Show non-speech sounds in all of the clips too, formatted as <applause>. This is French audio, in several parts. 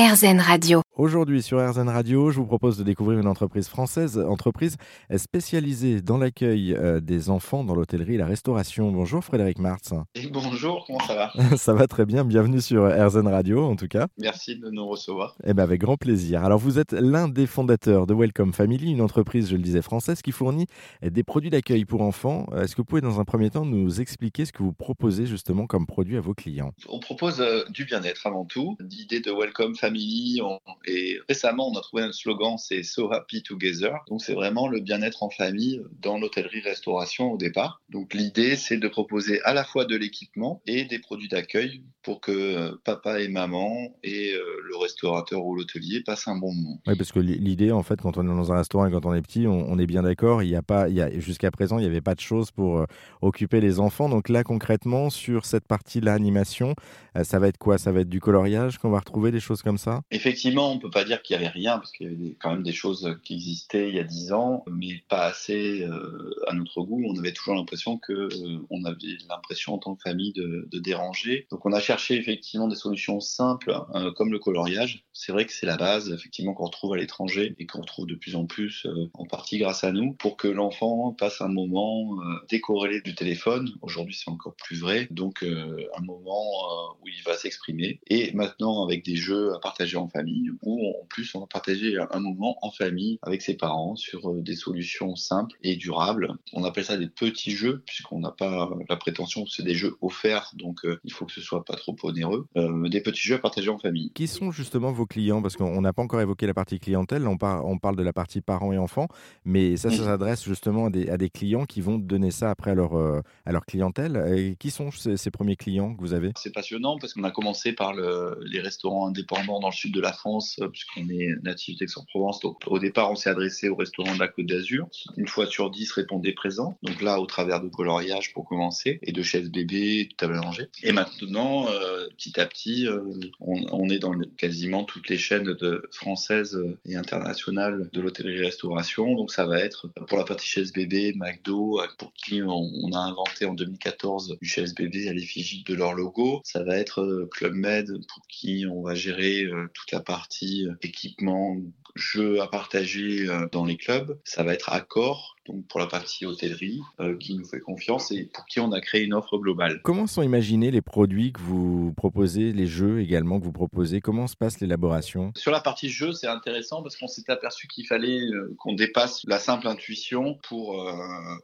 RZN Radio. Aujourd'hui sur RZN Radio, je vous propose de découvrir une entreprise française, entreprise spécialisée dans l'accueil euh, des enfants dans l'hôtellerie et la restauration. Bonjour Frédéric Martz. <laughs> Et bonjour, comment ça va? Ça va très bien, bienvenue sur RZN Radio en tout cas. Merci de nous recevoir. Eh ben avec grand plaisir. Alors vous êtes l'un des fondateurs de Welcome Family, une entreprise, je le disais, française qui fournit des produits d'accueil pour enfants. Est-ce que vous pouvez dans un premier temps nous expliquer ce que vous proposez justement comme produit à vos clients? On propose euh, du bien-être avant tout. L'idée de Welcome Family, on- et récemment on a trouvé un slogan, c'est So Happy Together. Donc c'est vraiment le bien-être en famille dans l'hôtellerie-restauration au départ. Donc l'idée c'est de proposer à la fois de l'équipement et des produits d'accueil pour que euh, papa et maman et euh, le restaurateur ou l'hôtelier passent un bon moment. Oui, parce que li- l'idée, en fait, quand on est dans un restaurant et quand on est petit, on, on est bien d'accord. Il y a pas, il y a jusqu'à présent, il n'y avait pas de choses pour euh, occuper les enfants. Donc là, concrètement, sur cette partie-là, animation, ça va être quoi? Ça va être du coloriage qu'on va retrouver, des choses comme ça? Effectivement, on peut pas dire qu'il y avait rien parce qu'il y avait quand même des choses qui existaient il y a dix ans, mais pas assez euh, à notre goût. On avait toujours l'impression que euh, on avait l'impression en tant que famille de, de déranger. Donc on a cherché effectivement des solutions simples euh, comme le coloriage. C'est vrai que c'est la base effectivement qu'on retrouve à l'étranger et qu'on retrouve de plus en plus euh, en partie grâce à nous pour que l'enfant passe un moment euh, décorrélé du téléphone. Aujourd'hui c'est encore plus vrai. Donc euh, un moment euh, où il va s'exprimer et maintenant avec des jeux à partager en famille où en plus on va partager un moment en famille avec ses parents sur euh, des solutions simples et durables. On appelle ça des petits jeux puisqu'on n'a pas la prétention que c'est des jeux offerts donc euh, il faut que ce soit pas trop onéreux. Euh, des petits jeux à partager en famille. Qui sont justement vos clients? Parce qu'on n'a pas encore évoqué la partie clientèle. On, par- on parle de la partie parents et enfants, mais ça, ça s'adresse justement à des, à des clients qui vont donner ça après à leur, euh, à leur clientèle. Et qui sont ces, ces premiers clients que vous avez? C'est passionnant parce qu'on a commencé par le- les restaurants indépendants dans le sud de la France, euh, puisqu'on est natif d'Aix-en-Provence. Donc, au départ, on s'est adressé aux restaurants de la Côte d'Azur. Une fois sur dix répondaient présents. Donc là, au travers de coloriage pour commencer, et de chaises bébés, de table à manger. Et maintenant, euh, petit à petit, euh, on, est dans quasiment toutes les chaînes françaises et internationales de l'hôtellerie-restauration. Donc ça va être pour la partie chaise bébé, McDo, pour qui on, a inventé en 2014 du chaise bébé à l'effigie de leur logo. Ça va être Club Med, pour qui on va gérer toute la partie euh, équipement, jeux à partager euh, dans les clubs. Ça va être Accor, donc pour la partie hôtellerie, euh, qui nous fait confiance et pour qui on a créé une offre globale. Comment sont imaginés les produits que vous proposez, les jeux également que vous proposez? Comment se passe l'élaboration? Sur la partie jeu, c'est intéressant parce qu'on s'est aperçu qu'il fallait euh, qu'on dépasse la simple intuition pour euh,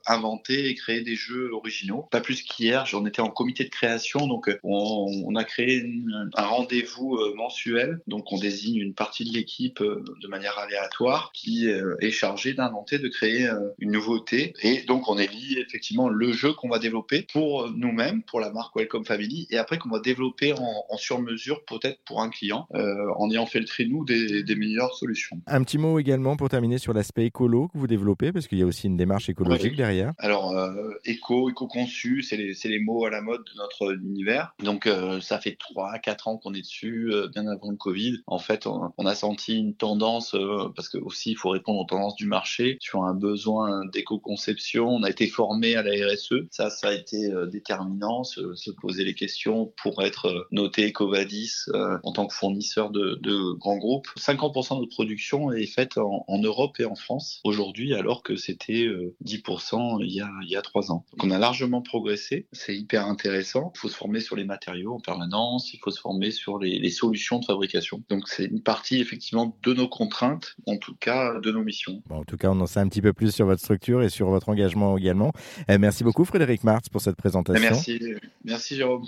inventer et créer des jeux originaux. Pas plus qu'hier, j'en étais en comité de création, donc on, on a créé une- un rendez-vous mensuel. Donc on désigne une partie de l'équipe de manière aléatoire qui est chargée d'inventer, de créer une nouveauté. Et donc on élit effectivement le jeu qu'on va développer pour nous-mêmes, pour la marque Welcome Family, et après qu'on va développer en, en sur-mesure peut-être pour un client, euh, en ayant fait le tri nous des, des meilleures solutions. Un petit mot également pour terminer sur l'aspect écolo que vous développez, parce qu'il y a aussi une démarche écologique Oui. derrière. Alors, euh, éco, éco-conçu, c'est les, les mots à la mode de notre univers. Donc, euh, ça fait 3-4 ans qu'on est dessus, euh, bien avant le Covid. En fait, on, on a senti une tendance, parce que aussi, il faut répondre aux tendances du marché, sur un besoin d'éco-conception. On a été formé à la RSE. Ça, ça a été euh, déterminant, se, se poser les questions pour être euh, noté EcoVadis euh, en tant que fournisseur de, grands groupes. 50% de notre production est faite en, Europe et en France aujourd'hui, alors que c'était euh, 10% il y, a, il y a 3 ans. Donc on a largement progressé, c'est hyper intéressant. Il faut se former sur les matériaux en permanence, il faut se former sur les, solutions de fabrication. Donc c'est une partie effectivement de nos contraintes, en tout cas de nos missions. En tout cas, on en sait un petit peu plus sur votre et sur votre engagement également. Euh, merci beaucoup Frédéric Martz pour cette présentation. Merci, merci Jérôme.